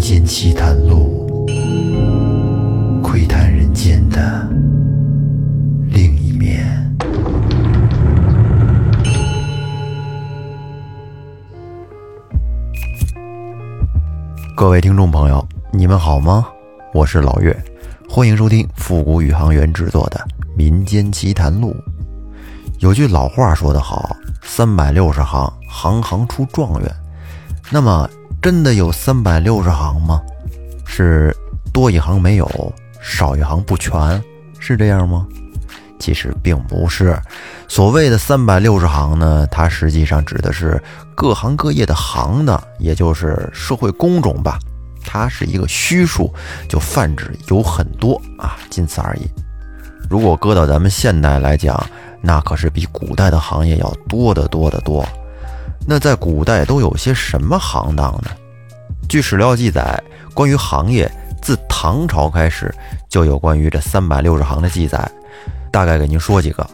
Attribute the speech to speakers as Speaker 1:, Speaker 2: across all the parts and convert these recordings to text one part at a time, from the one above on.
Speaker 1: 间奇谈录，窥探人间的另一面。各位听众朋友，你们好吗？我是老岳，欢迎收听复古宇航员制作的《民间奇谈录》。有句老话说得好：“三百六十行，行行出状元。”那么，真的有三百六十行吗？是多一行没有，少一行不全，是这样吗？其实并不是。所谓的三百六十行呢，它实际上指的是各行各业的行的，也就是社会工种吧。它是一个虚数，就泛指有很多啊，仅此而已。如果搁到咱们现代来讲，那可是比古代的行业要多得多得多。那在古代都有些什么行当呢？据史料记载，关于行业，自唐朝开始就有关于这三百六十行的记载。大概给您说几个，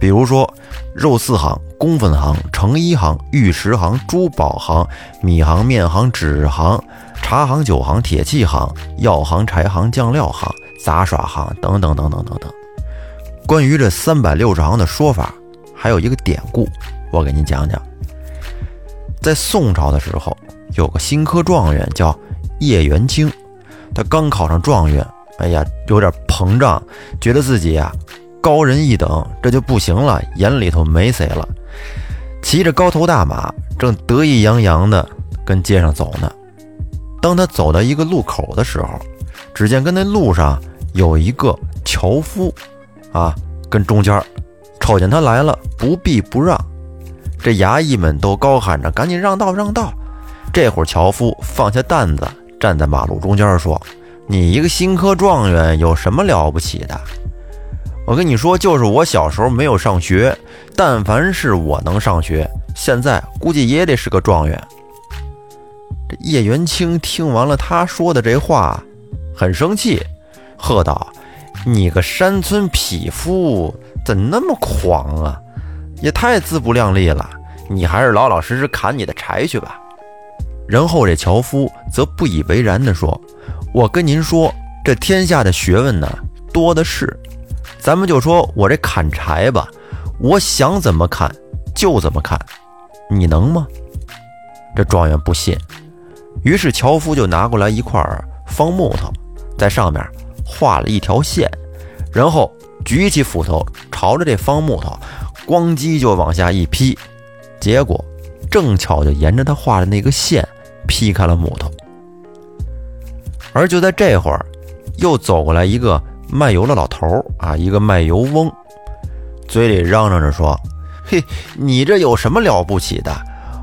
Speaker 1: 比如说肉丝行、工分行、成衣行、玉石行、珠宝行、米行、面行、纸行、茶行、酒行、铁器行、药行、柴行、酱料行、杂耍行等等等等等等。关于这三百六十行的说法，还有一个典故，我给您讲讲。在宋朝的时候，有个新科状元叫叶元清，他刚考上状元，哎呀，有点膨胀，觉得自己呀高人一等，这就不行了，眼里头没谁了。骑着高头大马，正得意洋洋的跟街上走呢。当他走到一个路口的时候，只见跟那路上有一个樵夫，啊，跟中间瞅见他来了，不避不让。这衙役们都高喊着：“赶紧让道，让道！”这会儿，樵夫放下担子，站在马路中间说：“你一个新科状元，有什么了不起的？我跟你说，就是我小时候没有上学，但凡是我能上学，现在估计也得是个状元。”这叶元清听完了他说的这话，很生气，喝道：“你个山村匹夫，怎那么狂啊？”也太自不量力了！你还是老老实实砍你的柴去吧。然后这樵夫则不以为然地说：“我跟您说，这天下的学问呢多的是，咱们就说我这砍柴吧，我想怎么砍就怎么砍，你能吗？”这状元不信，于是樵夫就拿过来一块方木头，在上面画了一条线，然后举起斧头朝着这方木头。咣叽就往下一劈，结果正巧就沿着他画的那个线劈开了木头。而就在这会儿，又走过来一个卖油的老头啊，一个卖油翁，嘴里嚷嚷着说：“嘿，你这有什么了不起的？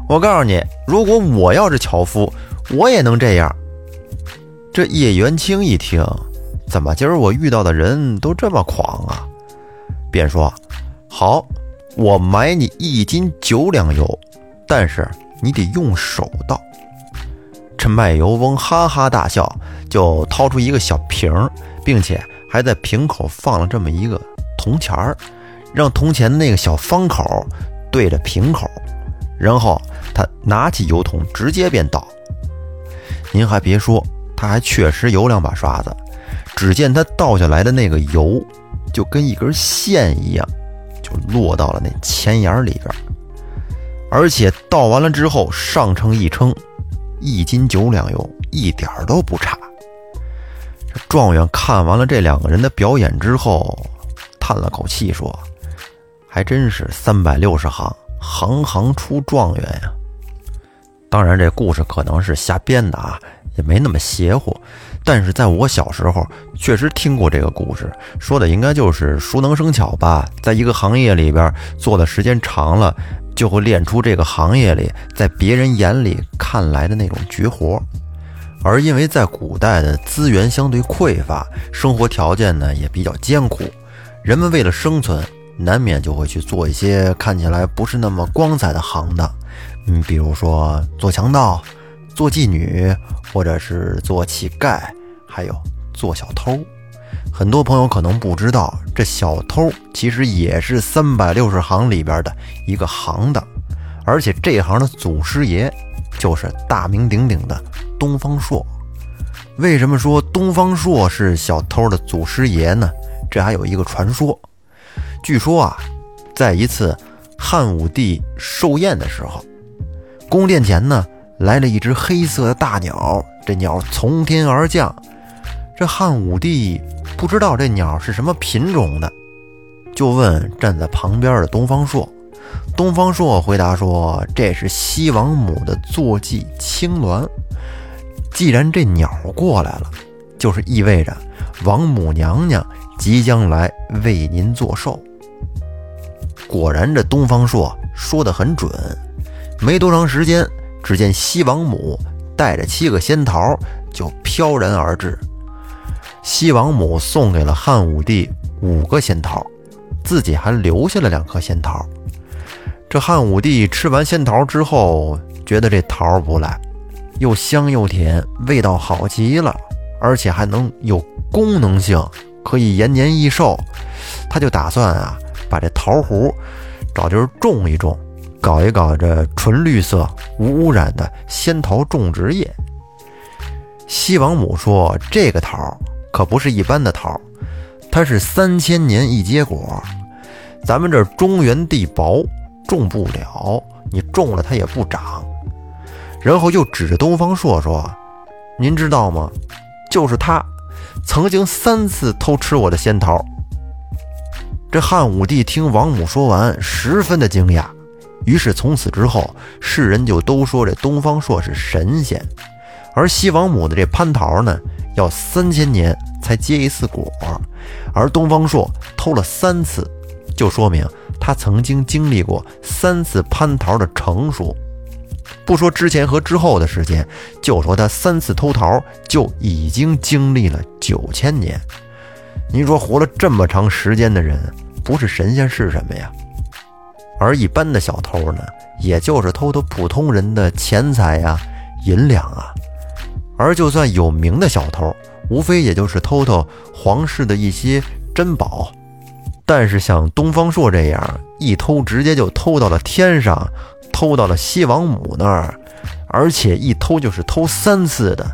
Speaker 1: 我告诉你，如果我要是樵夫，我也能这样。”这叶元清一听，怎么今儿我遇到的人都这么狂啊？便说：“好。”我买你一斤九两油，但是你得用手倒。这卖油翁哈哈大笑，就掏出一个小瓶儿，并且还在瓶口放了这么一个铜钱儿，让铜钱的那个小方口对着瓶口，然后他拿起油桶直接便倒。您还别说，他还确实有两把刷子。只见他倒下来的那个油，就跟一根线一样。落到了那钱眼里边，而且倒完了之后，上称一称，一斤九两油，一点儿都不差。这状元看完了这两个人的表演之后，叹了口气说：“还真是三百六十行，行行出状元呀。”当然，这故事可能是瞎编的啊，也没那么邪乎。但是在我小时候，确实听过这个故事，说的应该就是熟能生巧吧。在一个行业里边做的时间长了，就会练出这个行业里在别人眼里看来的那种绝活。而因为在古代的资源相对匮乏，生活条件呢也比较艰苦，人们为了生存，难免就会去做一些看起来不是那么光彩的行当。嗯，比如说做强盗。做妓女，或者是做乞丐，还有做小偷。很多朋友可能不知道，这小偷其实也是三百六十行里边的一个行当，而且这行的祖师爷就是大名鼎鼎的东方朔。为什么说东方朔是小偷的祖师爷呢？这还有一个传说。据说啊，在一次汉武帝寿宴的时候，宫殿前呢来了一只黑色的大鸟，这鸟从天而降。这汉武帝不知道这鸟是什么品种的，就问站在旁边的东方朔。东方朔回答说：“这是西王母的坐骑青鸾。既然这鸟过来了，就是意味着王母娘娘即将来为您做寿。”果然，这东方朔说的很准。没多长时间，只见西王母带着七个仙桃就飘然而至。西王母送给了汉武帝五个仙桃，自己还留下了两颗仙桃。这汉武帝吃完仙桃之后，觉得这桃不赖，又香又甜，味道好极了，而且还能有功能性，可以延年益寿。他就打算啊。把这桃核找地儿种一种，搞一搞这纯绿色、无污染的仙桃种植业。西王母说：“这个桃可不是一般的桃，它是三千年一结果。咱们这中原地薄，种不了，你种了它也不长。”然后又指着东方朔说：“您知道吗？就是他，曾经三次偷吃我的仙桃。”这汉武帝听王母说完，十分的惊讶。于是从此之后，世人就都说这东方朔是神仙。而西王母的这蟠桃呢，要三千年才结一次果，而东方朔偷了三次，就说明他曾经经历过三次蟠桃的成熟。不说之前和之后的时间，就说他三次偷桃就已经经历了九千年。您说活了这么长时间的人，不是神仙是什么呀？而一般的小偷呢，也就是偷偷普通人的钱财呀、银两啊。而就算有名的小偷，无非也就是偷偷皇室的一些珍宝。但是像东方朔这样一偷直接就偷到了天上，偷到了西王母那儿，而且一偷就是偷三次的，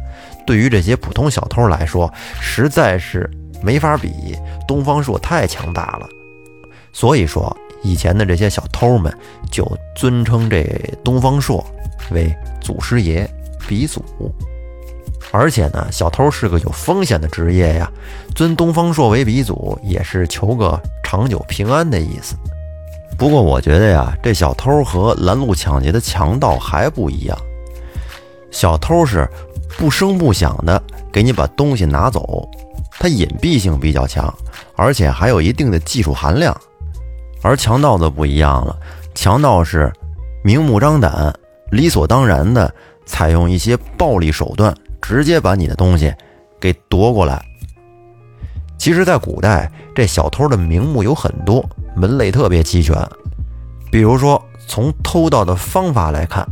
Speaker 1: 对于这些普通小偷来说，实在是。没法比，东方朔太强大了，所以说以前的这些小偷们就尊称这东方朔为祖师爷、鼻祖。而且呢，小偷是个有风险的职业呀，尊东方朔为鼻祖也是求个长久平安的意思。不过我觉得呀，这小偷和拦路抢劫的强盗还不一样，小偷是不声不响的给你把东西拿走。它隐蔽性比较强，而且还有一定的技术含量，而强盗则不一样了。强盗是明目张胆、理所当然的采用一些暴力手段，直接把你的东西给夺过来。其实，在古代，这小偷的名目有很多，门类特别齐全。比如说，从偷盗的方法来看，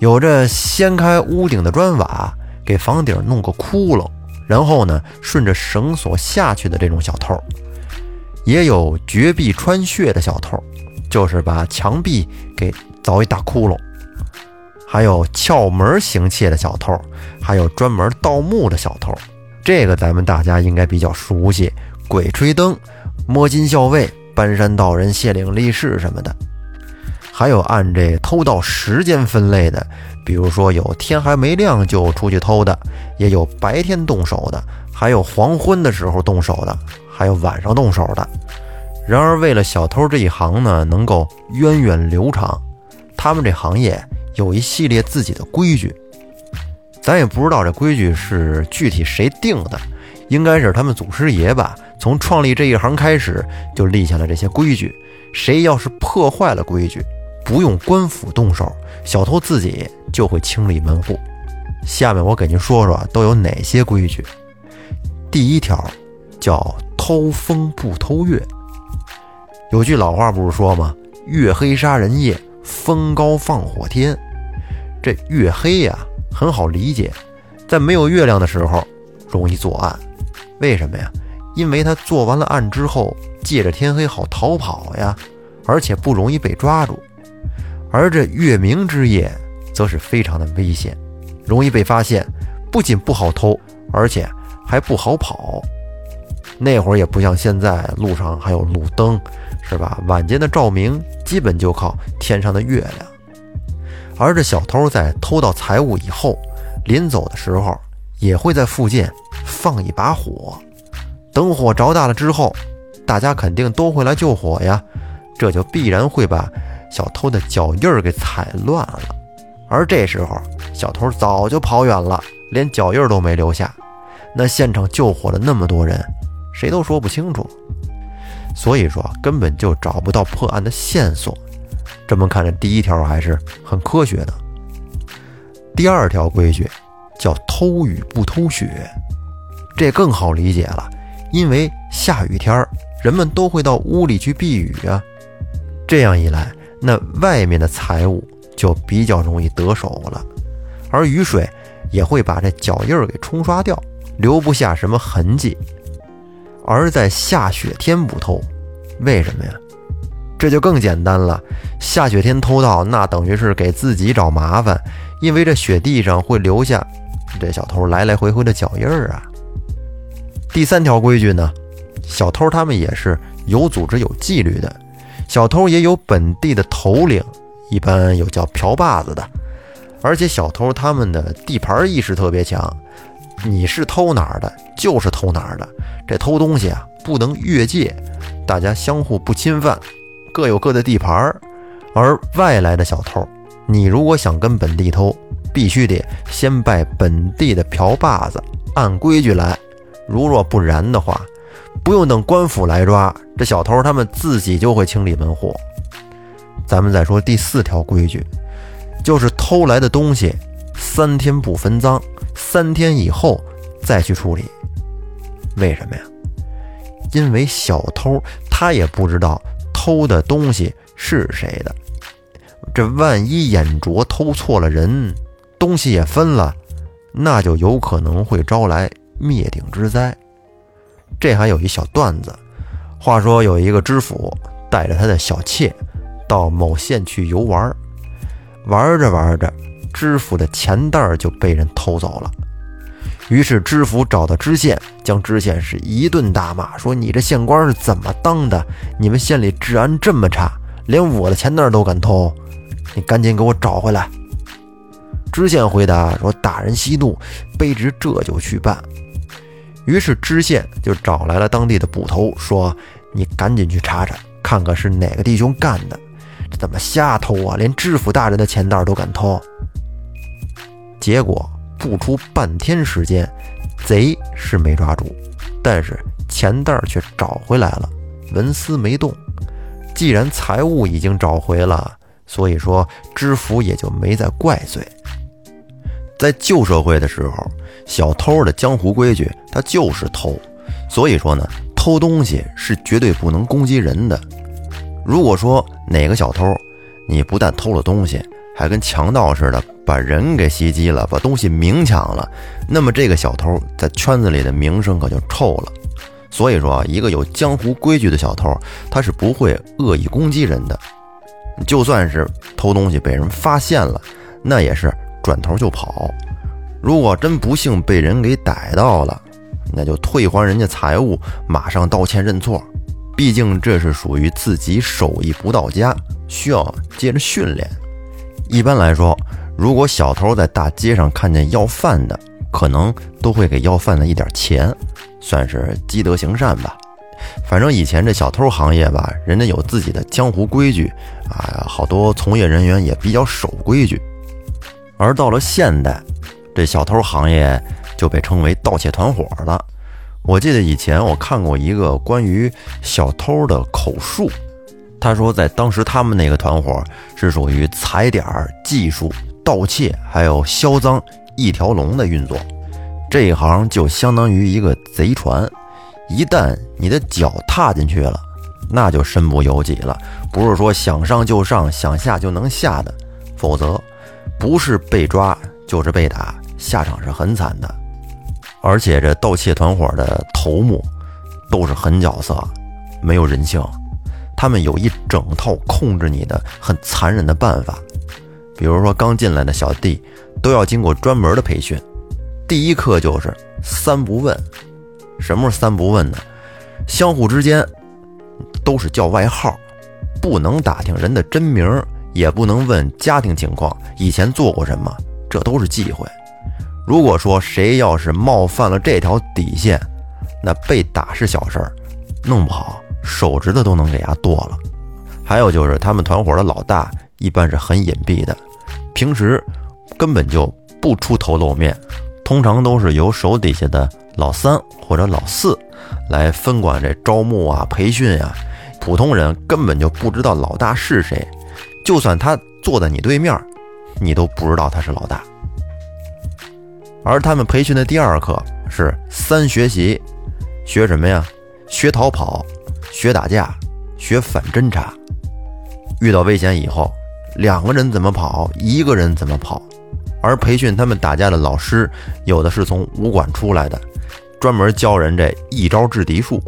Speaker 1: 有着掀开屋顶的砖瓦，给房顶弄个窟窿。然后呢，顺着绳索下去的这种小偷，也有绝壁穿穴的小偷，就是把墙壁给凿一大窟窿；还有撬门行窃的小偷，还有专门盗墓的小偷。这个咱们大家应该比较熟悉，鬼吹灯、摸金校尉、搬山道人、卸岭立誓什么的。还有按这偷盗时间分类的。比如说，有天还没亮就出去偷的，也有白天动手的，还有黄昏的时候动手的，还有晚上动手的。然而，为了小偷这一行呢能够源远流长，他们这行业有一系列自己的规矩。咱也不知道这规矩是具体谁定的，应该是他们祖师爷吧。从创立这一行开始就立下了这些规矩，谁要是破坏了规矩，不用官府动手，小偷自己。就会清理门户。下面我给您说说都有哪些规矩。第一条叫偷风不偷月。有句老话不是说吗？月黑杀人夜，风高放火天。这月黑呀，很好理解，在没有月亮的时候容易作案。为什么呀？因为他做完了案之后，借着天黑好逃跑呀，而且不容易被抓住。而这月明之夜。则是非常的危险，容易被发现，不仅不好偷，而且还不好跑。那会儿也不像现在，路上还有路灯，是吧？晚间的照明基本就靠天上的月亮。而这小偷在偷到财物以后，临走的时候也会在附近放一把火，等火着大了之后，大家肯定都会来救火呀，这就必然会把小偷的脚印儿给踩乱了。而这时候，小偷早就跑远了，连脚印都没留下。那现场救火的那么多人。谁都说不清楚，所以说根本就找不到破案的线索。这么看，这第一条还是很科学的。第二条规矩叫偷雨不偷雪，这更好理解了，因为下雨天儿人们都会到屋里去避雨啊。这样一来，那外面的财物就比较容易得手了，而雨水也会把这脚印儿给冲刷掉，留不下什么痕迹。而在下雪天不偷，为什么呀？这就更简单了。下雪天偷盗，那等于是给自己找麻烦，因为这雪地上会留下这小偷来来回回的脚印儿啊。第三条规矩呢，小偷他们也是有组织、有纪律的。小偷也有本地的头领，一般有叫瓢把子的，而且小偷他们的地盘意识特别强。你是偷哪儿的，就是偷哪儿的。这偷东西啊，不能越界，大家相互不侵犯，各有各的地盘儿。而外来的小偷，你如果想跟本地偷，必须得先拜本地的瓢把子，按规矩来。如若不然的话，不用等官府来抓，这小偷他们自己就会清理门户。咱们再说第四条规矩，就是偷来的东西三天不分赃。三天以后再去处理，为什么呀？因为小偷他也不知道偷的东西是谁的，这万一眼拙偷错了人，东西也分了，那就有可能会招来灭顶之灾。这还有一小段子，话说有一个知府带着他的小妾到某县去游玩，玩着玩着。知府的钱袋就被人偷走了，于是知府找到知县，将知县是一顿大骂，说：“你这县官是怎么当的？你们县里治安这么差，连我的钱袋都敢偷，你赶紧给我找回来。”知县回答说：“大人息怒，卑职这就去办。”于是知县就找来了当地的捕头，说：“你赶紧去查查，看看是哪个弟兄干的，这怎么瞎偷啊？连知府大人的钱袋都敢偷。”结果不出半天时间，贼是没抓住，但是钱袋却找回来了，纹丝没动。既然财物已经找回了，所以说知府也就没再怪罪。在旧社会的时候，小偷的江湖规矩，他就是偷，所以说呢，偷东西是绝对不能攻击人的。如果说哪个小偷，你不但偷了东西，还跟强盗似的。把人给袭击了，把东西明抢了，那么这个小偷在圈子里的名声可就臭了。所以说，一个有江湖规矩的小偷，他是不会恶意攻击人的。就算是偷东西被人发现了，那也是转头就跑。如果真不幸被人给逮到了，那就退还人家财物，马上道歉认错。毕竟这是属于自己手艺不到家，需要接着训练。一般来说。如果小偷在大街上看见要饭的，可能都会给要饭的一点钱，算是积德行善吧。反正以前这小偷行业吧，人家有自己的江湖规矩啊，好多从业人员也比较守规矩。而到了现代，这小偷行业就被称为盗窃团伙了。我记得以前我看过一个关于小偷的口述，他说在当时他们那个团伙是属于踩点技术。盗窃还有销赃一条龙的运作，这一行就相当于一个贼船，一旦你的脚踏进去了，那就身不由己了。不是说想上就上，想下就能下的，否则不是被抓就是被打，下场是很惨的。而且这盗窃团伙的头目都是狠角色，没有人性，他们有一整套控制你的很残忍的办法。比如说，刚进来的小弟都要经过专门的培训，第一课就是三不问。什么是三不问呢？相互之间都是叫外号，不能打听人的真名，也不能问家庭情况，以前做过什么，这都是忌讳。如果说谁要是冒犯了这条底线，那被打是小事儿，弄不好手指头都能给他剁了。还有就是他们团伙的老大一般是很隐蔽的，平时根本就不出头露面，通常都是由手底下的老三或者老四来分管这招募啊、培训啊。普通人根本就不知道老大是谁，就算他坐在你对面，你都不知道他是老大。而他们培训的第二课是三学习，学什么呀？学逃跑，学打架，学反侦查。遇到危险以后，两个人怎么跑，一个人怎么跑。而培训他们打架的老师，有的是从武馆出来的，专门教人这一招制敌术。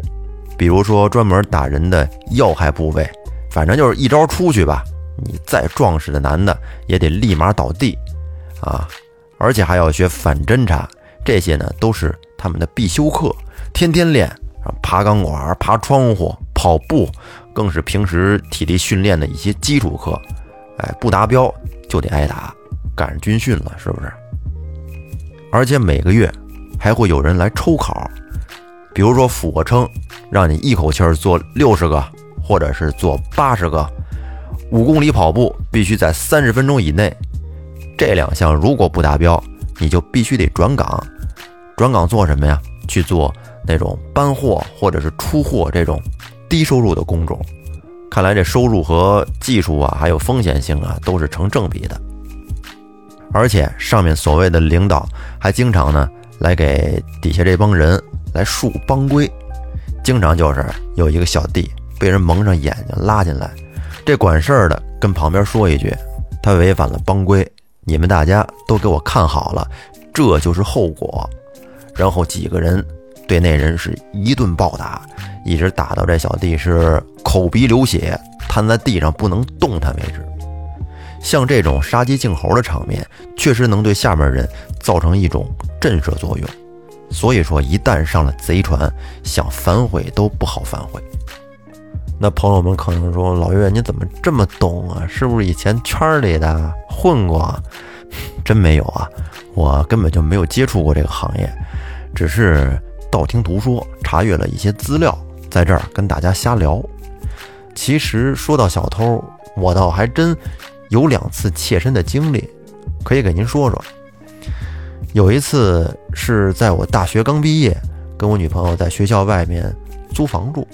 Speaker 1: 比如说，专门打人的要害部位，反正就是一招出去吧，你再壮实的男的也得立马倒地啊！而且还要学反侦察，这些呢都是他们的必修课，天天练。爬钢管、爬窗户、跑步，更是平时体力训练的一些基础课。哎，不达标就得挨打，赶上军训了，是不是？而且每个月还会有人来抽考，比如说俯卧撑，让你一口气儿做六十个，或者是做八十个。五公里跑步必须在三十分钟以内。这两项如果不达标，你就必须得转岗。转岗做什么呀？去做那种搬货或者是出货这种低收入的工种。看来这收入和技术啊，还有风险性啊，都是成正比的。而且上面所谓的领导还经常呢来给底下这帮人来树帮规，经常就是有一个小弟被人蒙上眼睛拉进来，这管事儿的跟旁边说一句，他违反了帮规。你们大家都给我看好了，这就是后果。然后几个人对那人是一顿暴打，一直打到这小弟是口鼻流血，瘫在地上不能动弹为止。像这种杀鸡儆猴的场面，确实能对下面人造成一种震慑作用。所以说，一旦上了贼船，想反悔都不好反悔。那朋友们可能说：“老岳，你怎么这么懂啊？是不是以前圈里的混过？” 真没有啊，我根本就没有接触过这个行业，只是道听途说，查阅了一些资料，在这儿跟大家瞎聊。其实说到小偷，我倒还真有两次切身的经历，可以给您说说。有一次是在我大学刚毕业，跟我女朋友在学校外面租房住。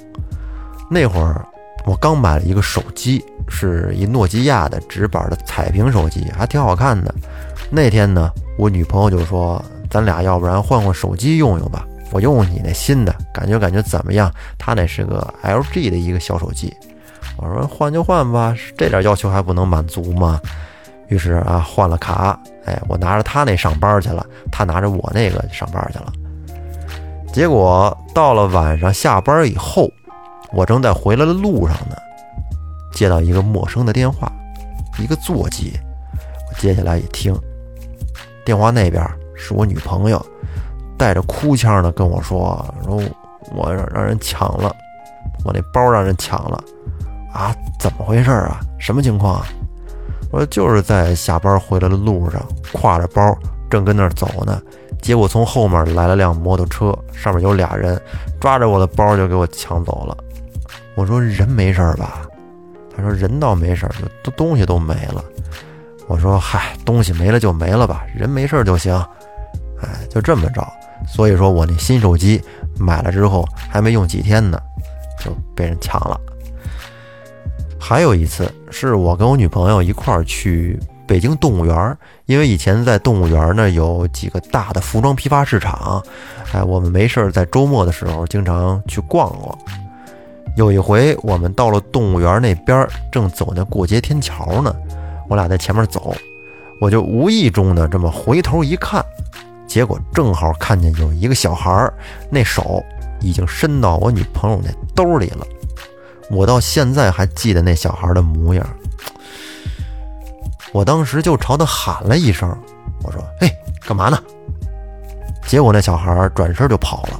Speaker 1: 那会儿，我刚买了一个手机，是一诺基亚的直板的彩屏手机，还挺好看的。那天呢，我女朋友就说：“咱俩要不然换换手机用用吧，我用你那新的，感觉感觉怎么样？”他那是个 LG 的一个小手机。我说：“换就换吧，这点要求还不能满足吗？”于是啊，换了卡，哎，我拿着他那上班去了，他拿着我那个上班去了。结果到了晚上下班以后。我正在回来的路上呢，接到一个陌生的电话，一个座机。我接下来一听，电话那边是我女朋友，带着哭腔的跟我说：“说我让让人抢了，我那包让人抢了，啊，怎么回事啊？什么情况啊？”我：“就是在下班回来的路上，挎着包正跟那儿走呢，结果从后面来了辆摩托车，上面有俩人，抓着我的包就给我抢走了。”我说人没事吧？他说人倒没事，都东西都没了。我说嗨，东西没了就没了吧，人没事就行。哎，就这么着。所以说我那新手机买了之后还没用几天呢，就被人抢了。还有一次是我跟我女朋友一块儿去北京动物园，因为以前在动物园呢有几个大的服装批发市场，哎，我们没事儿在周末的时候经常去逛逛。有一回，我们到了动物园那边，正走那过街天桥呢。我俩在前面走，我就无意中的这么回头一看，结果正好看见有一个小孩儿，那手已经伸到我女朋友那兜里了。我到现在还记得那小孩的模样。我当时就朝他喊了一声，我说：“嘿，干嘛呢？”结果那小孩转身就跑了。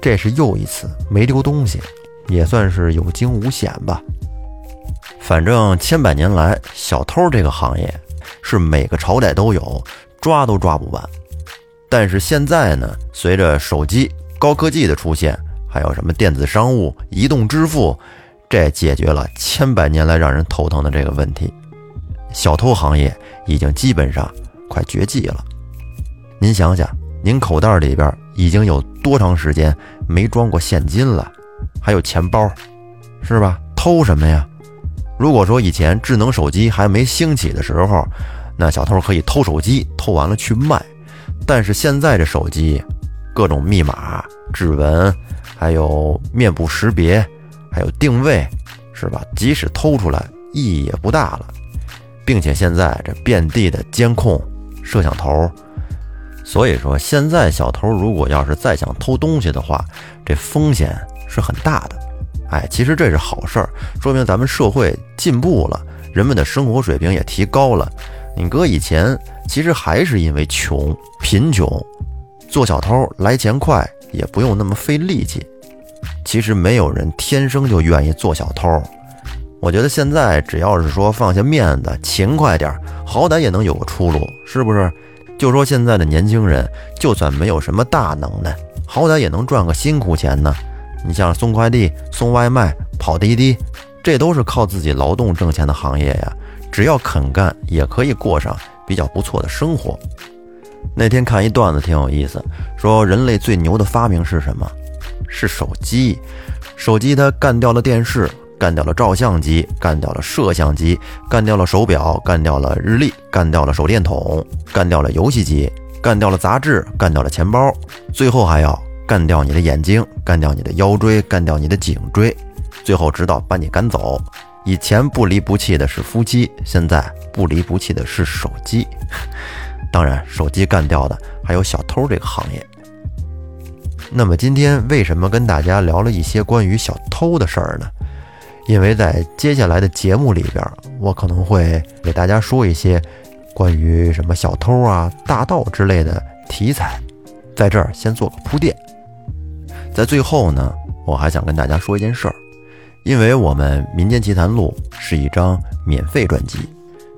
Speaker 1: 这是又一次没丢东西，也算是有惊无险吧。反正千百年来，小偷这个行业是每个朝代都有，抓都抓不完。但是现在呢，随着手机高科技的出现，还有什么电子商务、移动支付，这解决了千百年来让人头疼的这个问题。小偷行业已经基本上快绝迹了。您想想，您口袋里边已经有多长时间没装过现金了？还有钱包，是吧？偷什么呀？如果说以前智能手机还没兴起的时候，那小偷可以偷手机，偷完了去卖。但是现在这手机，各种密码、指纹，还有面部识别，还有定位，是吧？即使偷出来，意义也不大了。并且现在这遍地的监控摄像头，所以说现在小偷如果要是再想偷东西的话，这风险是很大的。哎，其实这是好事儿，说明咱们社会进步了，人们的生活水平也提高了。你哥以前，其实还是因为穷、贫穷，做小偷来钱快，也不用那么费力气。其实没有人天生就愿意做小偷。我觉得现在只要是说放下面子，勤快点，好歹也能有个出路，是不是？就说现在的年轻人，就算没有什么大能耐，好歹也能赚个辛苦钱呢。你像送快递、送外卖、跑滴滴，这都是靠自己劳动挣钱的行业呀。只要肯干，也可以过上比较不错的生活。那天看一段子挺有意思，说人类最牛的发明是什么？是手机。手机它干掉了电视。干掉了照相机，干掉了摄像机，干掉了手表，干掉了日历，干掉了手电筒，干掉了游戏机，干掉了杂志，干掉了钱包，最后还要干掉你的眼睛，干掉你的腰椎，干掉你的颈椎，最后直到把你赶走。以前不离不弃的是夫妻，现在不离不弃的是手机。当然，手机干掉的还有小偷这个行业。那么今天为什么跟大家聊了一些关于小偷的事儿呢？因为在接下来的节目里边，我可能会给大家说一些关于什么小偷啊、大盗之类的题材，在这儿先做个铺垫。在最后呢，我还想跟大家说一件事儿，因为我们《民间奇谈录》是一张免费专辑，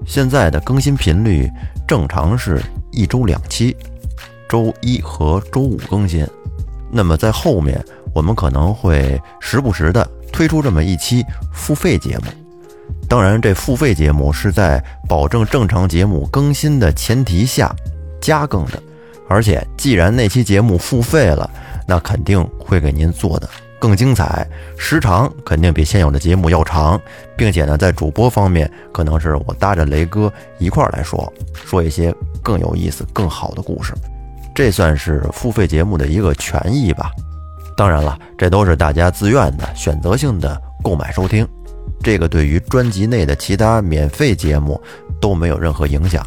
Speaker 1: 现在的更新频率正常是一周两期，周一和周五更新。那么在后面，我们可能会时不时的。推出这么一期付费节目，当然，这付费节目是在保证正常节目更新的前提下加更的。而且，既然那期节目付费了，那肯定会给您做的更精彩，时长肯定比现有的节目要长，并且呢，在主播方面，可能是我搭着雷哥一块儿来说，说一些更有意思、更好的故事。这算是付费节目的一个权益吧。当然了，这都是大家自愿的、选择性的购买收听，这个对于专辑内的其他免费节目都没有任何影响。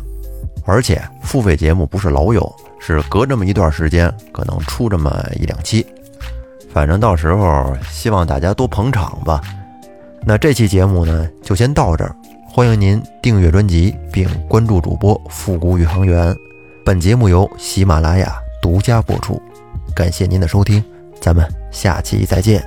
Speaker 1: 而且付费节目不是老有，是隔这么一段时间可能出这么一两期。反正到时候希望大家多捧场吧。那这期节目呢，就先到这儿。欢迎您订阅专辑并关注主播复古宇航员。本节目由喜马拉雅独家播出，感谢您的收听。咱们下期再见。